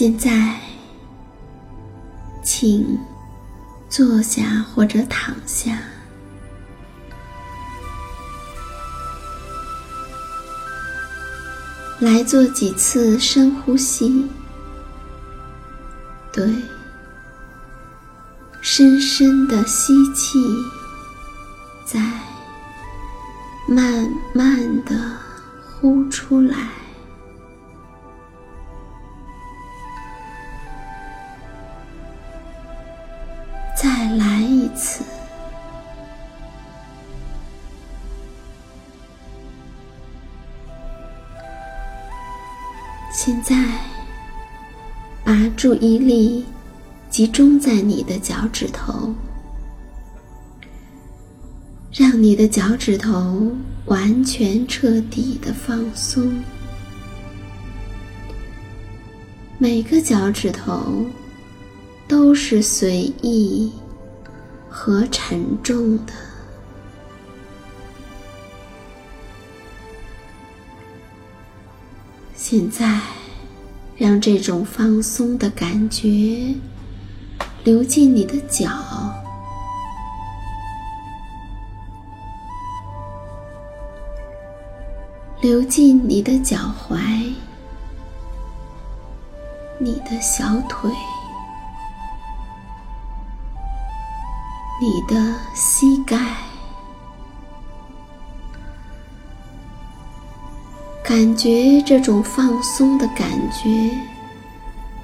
现在，请坐下或者躺下，来做几次深呼吸。对，深深的吸气，再慢慢的呼出来。来一次。现在，把注意力集中在你的脚趾头，让你的脚趾头完全彻底的放松，每个脚趾头。都是随意和沉重的。现在，让这种放松的感觉流进你的脚，流进你的脚踝，你的小腿。你的膝盖，感觉这种放松的感觉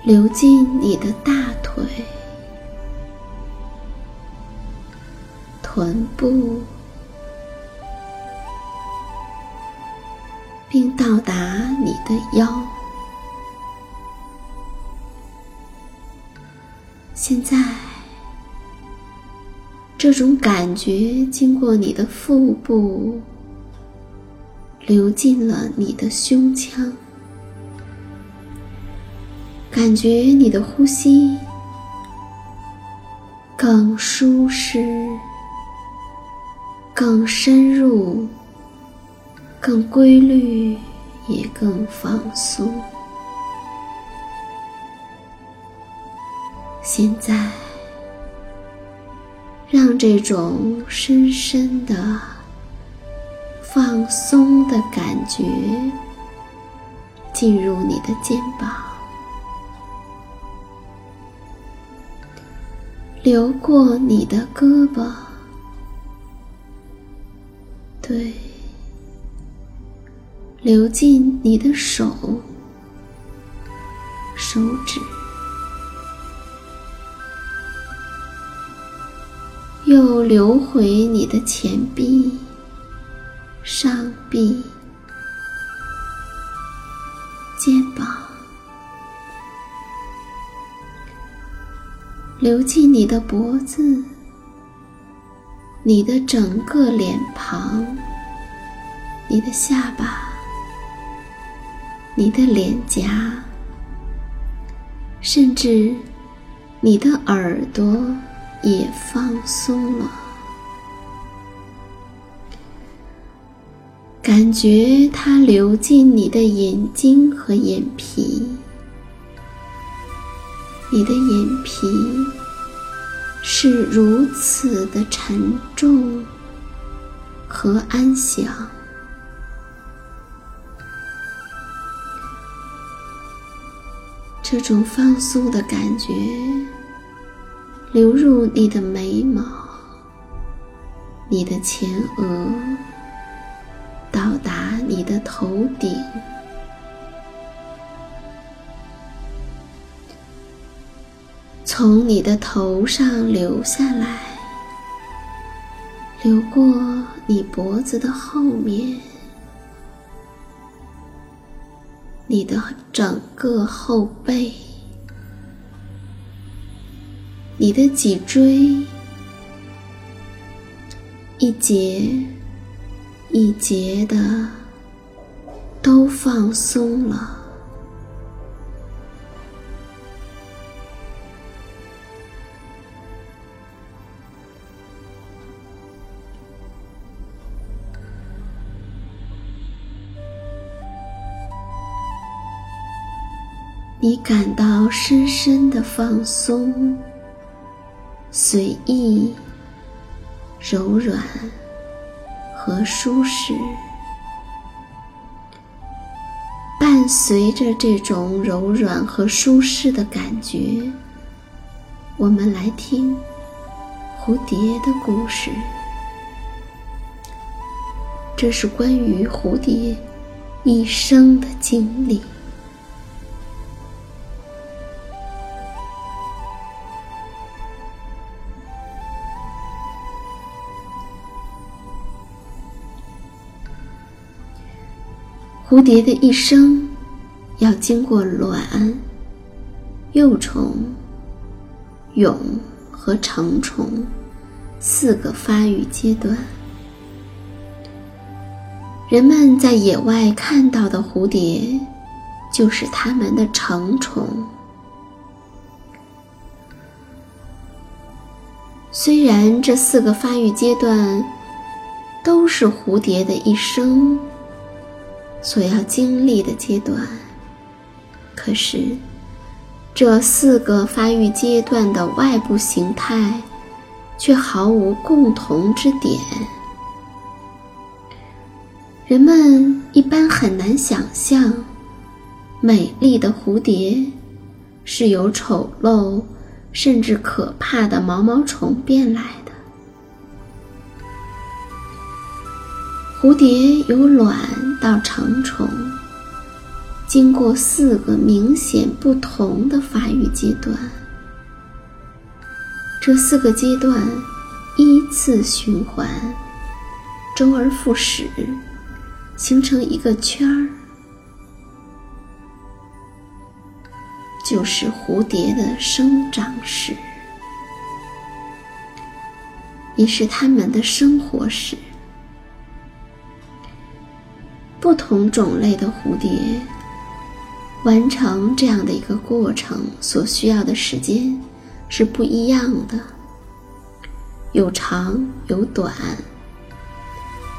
流进你的大腿、臀部，并到达你的腰。现在。这种感觉经过你的腹部，流进了你的胸腔，感觉你的呼吸更舒适、更深入、更规律，也更放松。现在。让这种深深的放松的感觉进入你的肩膀，流过你的胳膊，对，流进你的手、手指。又流回你的前臂、上臂、肩膀，流进你的脖子、你的整个脸庞、你的下巴、你的脸颊，甚至你的耳朵。也放松了，感觉它流进你的眼睛和眼皮，你的眼皮是如此的沉重和安详，这种放松的感觉。流入你的眉毛，你的前额，到达你的头顶，从你的头上流下来，流过你脖子的后面，你的整个后背。你的脊椎一节一节的都放松了，你感到深深的放松。随意、柔软和舒适，伴随着这种柔软和舒适的感觉，我们来听蝴蝶的故事。这是关于蝴蝶一生的经历。蝴蝶的一生要经过卵、幼虫、蛹和成虫四个发育阶段。人们在野外看到的蝴蝶，就是它们的成虫。虽然这四个发育阶段都是蝴蝶的一生。所要经历的阶段，可是这四个发育阶段的外部形态却毫无共同之点。人们一般很难想象，美丽的蝴蝶是由丑陋甚至可怕的毛毛虫变来的。蝴蝶由卵到成虫，经过四个明显不同的发育阶段。这四个阶段依次循环，周而复始，形成一个圈儿，就是蝴蝶的生长史，也是它们的生活史。不同种类的蝴蝶完成这样的一个过程所需要的时间是不一样的，有长有短。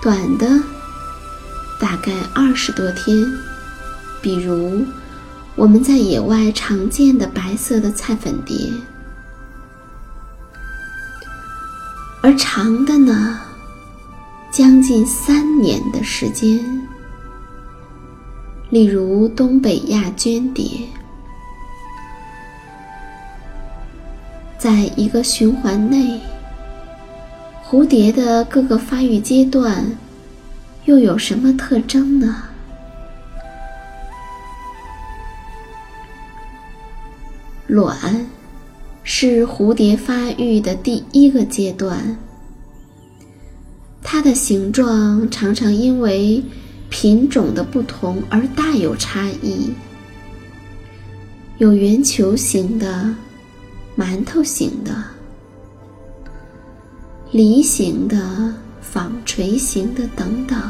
短的大概二十多天，比如我们在野外常见的白色的菜粉蝶，而长的呢？将近三年的时间。例如东北亚绢蝶，在一个循环内，蝴蝶的各个发育阶段又有什么特征呢？卵是蝴蝶发育的第一个阶段，它的形状常常因为品种的不同而大有差异，有圆球形的、馒头形的、梨形的、纺锤形的等等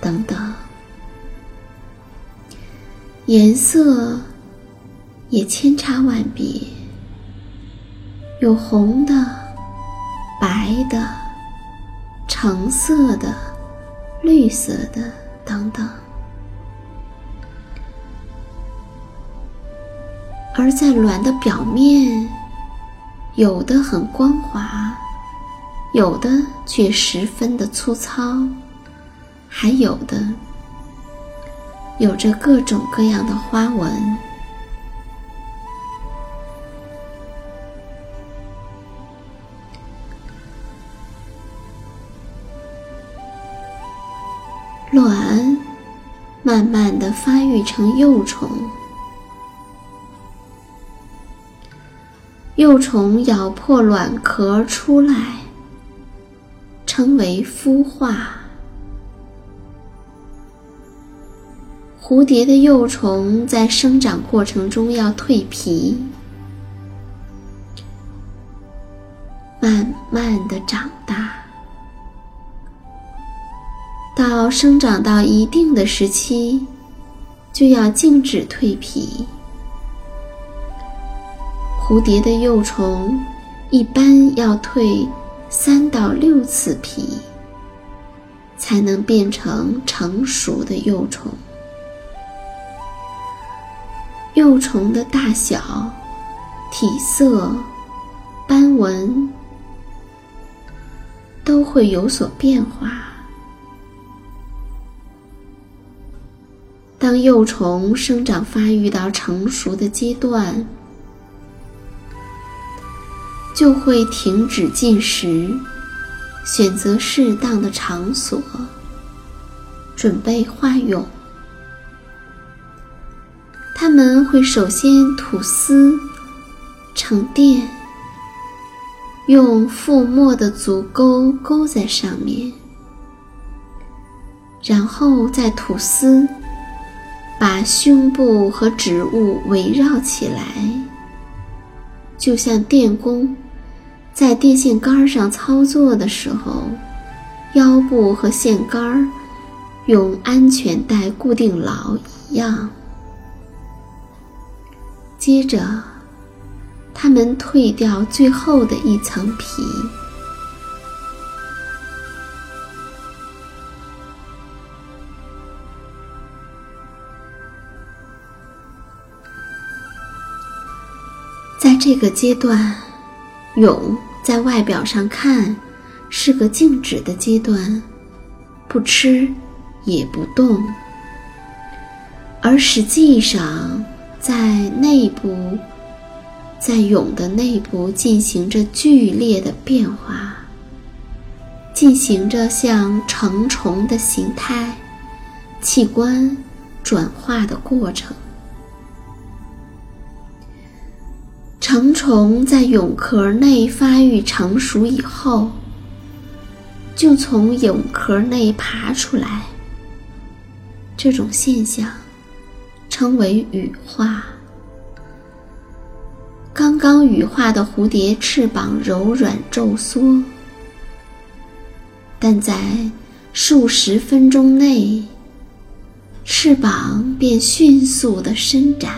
等等，颜色。也千差万别，有红的、白的、橙色的、绿色的等等。而在卵的表面，有的很光滑，有的却十分的粗糙，还有的有着各种各样的花纹。卵慢慢的发育成幼虫，幼虫咬破卵壳出来，称为孵化。蝴蝶的幼虫在生长过程中要蜕皮，慢慢的长大。生长到一定的时期，就要静止蜕皮。蝴蝶的幼虫一般要蜕三到六次皮，才能变成成熟的幼虫。幼虫的大小、体色、斑纹都会有所变化。当幼虫生长发育到成熟的阶段，就会停止进食，选择适当的场所，准备化蛹。它们会首先吐丝、沉淀，用覆没的足钩勾在上面，然后再吐丝。把胸部和植物围绕起来，就像电工在电线杆上操作的时候，腰部和线杆用安全带固定牢一样。接着，他们褪掉最后的一层皮。这个阶段，蛹在外表上看是个静止的阶段，不吃也不动，而实际上在内部，在蛹的内部进行着剧烈的变化，进行着像成虫的形态、器官转化的过程。成虫在蛹壳内发育成熟以后，就从蛹壳内爬出来。这种现象称为羽化。刚刚羽化的蝴蝶翅膀柔软皱缩，但在数十分钟内，翅膀便迅速的伸展。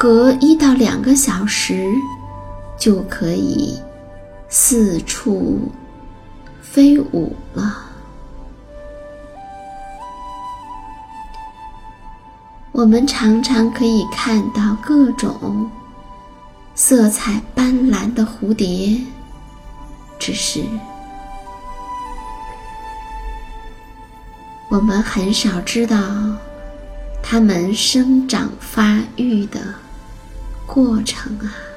隔一到两个小时就可以四处飞舞了。我们常常可以看到各种色彩斑斓的蝴蝶只是我们很少知道它们生长发育的过程啊。